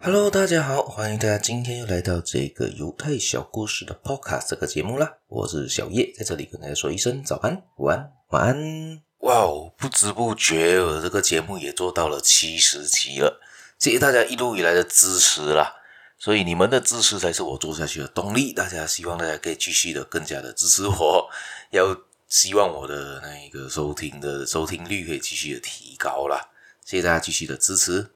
Hello，大家好，欢迎大家今天又来到这个犹太小故事的 Podcast 这个节目啦。我是小叶，在这里跟大家说一声早安、午安、晚安。哇哦，不知不觉我这个节目也做到了七十集了，谢谢大家一路以来的支持啦。所以你们的支持才是我做下去的动力。大家希望大家可以继续的更加的支持我，要希望我的那一个收听的收听率可以继续的提高啦。谢谢大家继续的支持。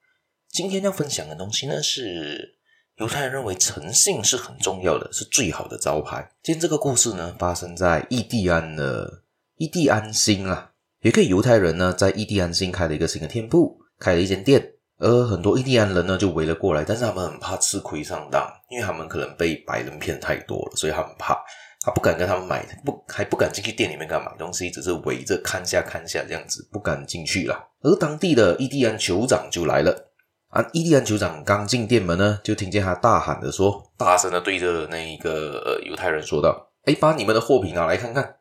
今天要分享的东西呢，是犹太人认为诚信是很重要的，是最好的招牌。今天这个故事呢，发生在印第安的印第安新啊，有一个犹太人呢，在印第安新开了一个新的店铺，开了一间店，而很多印第安人呢就围了过来，但是他们很怕吃亏上当，因为他们可能被白人骗太多了，所以他们怕，他不敢跟他们买，不还不敢进去店里面跟他买东西，只是围着看下看下这样子，不敢进去了。而当地的印第安酋长就来了。啊！伊利安酋长刚进店门呢，就听见他大喊的说，大声的对着那一个呃犹太人说道：“哎，把你们的货品拿来看看，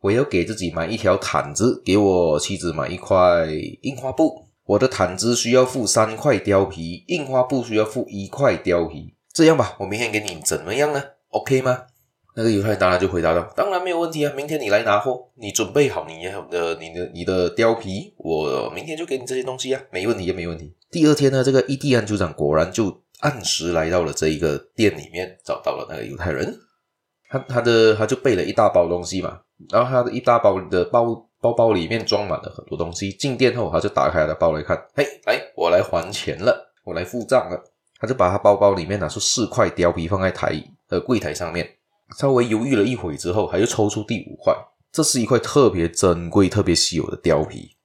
我要给自己买一条毯子，给我妻子买一块印花布。我的毯子需要付三块貂皮，印花布需要付一块貂皮。这样吧，我明天给你怎么样呢？OK 吗？”那个犹太人当然就回答道：“当然没有问题啊！明天你来拿货，你准备好你的、你的、你的貂皮，我明天就给你这些东西啊，没问题，没问题。”第二天呢，这个印第安酋长果然就按时来到了这一个店里面，找到了那个犹太人。他他的他就备了一大包东西嘛，然后他的一大包的包包包里面装满了很多东西。进店后，他就打开他的包来看，嘿，来，我来还钱了，我来付账了。他就把他包包里面拿出四块貂皮放在台呃柜台上面。稍微犹豫了一会之后，他又抽出第五块。这是一块特别珍贵、特别稀有的貂皮，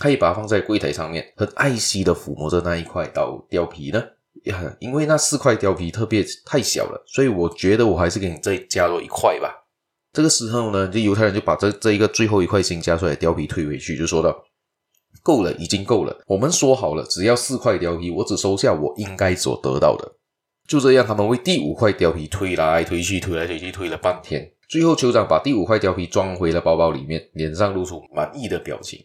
可以把它放在柜台上面，很爱惜的抚摸着那一块貂貂皮呢。呀，因为那四块貂皮特别太小了，所以我觉得我还是给你再加多一块吧。这个时候呢，这犹太人就把这这一个最后一块新加出来的貂皮退回去，就说道：“够了，已经够了。我们说好了，只要四块貂皮，我只收下我应该所得到的。”就这样，他们为第五块貂皮推来推去，推来推去，推了半天。最后，酋长把第五块貂皮装回了包包里面，脸上露出满意的表情。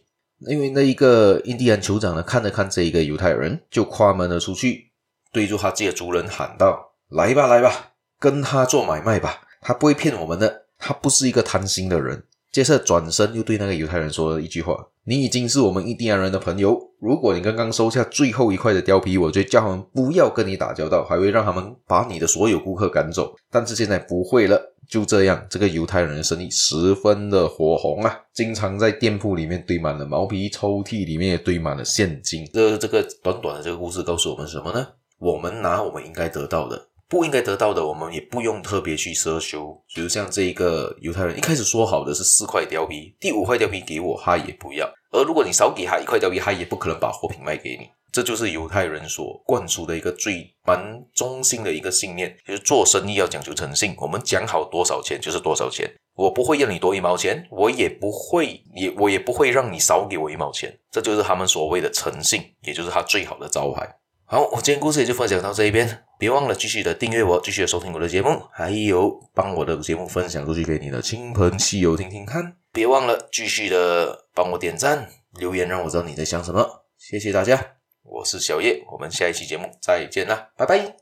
因为那一个印第安酋长呢，看了看这一个犹太人，就跨门了出去，对着他自己的族人喊道：“来吧，来吧，跟他做买卖吧，他不会骗我们的，他不是一个贪心的人。”接着转身又对那个犹太人说了一句话。你已经是我们印第安人的朋友。如果你刚刚收下最后一块的貂皮，我就叫他们不要跟你打交道，还会让他们把你的所有顾客赶走。但是现在不会了。就这样，这个犹太人的生意十分的火红啊，经常在店铺里面堆满了毛皮，抽屉里面也堆满了现金。这这个短短的这个故事告诉我们什么呢？我们拿我们应该得到的。不应该得到的，我们也不用特别去奢求。比如像这一个犹太人，一开始说好的是四块貂皮，第五块貂皮给我，他也不要。而如果你少给他一块貂皮，他也不可能把货品卖给你。这就是犹太人所灌输的一个最蛮中心的一个信念，就是做生意要讲究诚信。我们讲好多少钱就是多少钱，我不会让你多一毛钱，我也不会也我也不会让你少给我一毛钱。这就是他们所谓的诚信，也就是他最好的招牌。好，我今天故事也就分享到这一边，别忘了继续的订阅我，继续的收听我的节目，还有帮我的节目分享出去给你的亲朋戚友听听看。别忘了继续的帮我点赞、留言，让我知道你在想什么。谢谢大家，我是小叶，我们下一期节目再见啦，拜拜。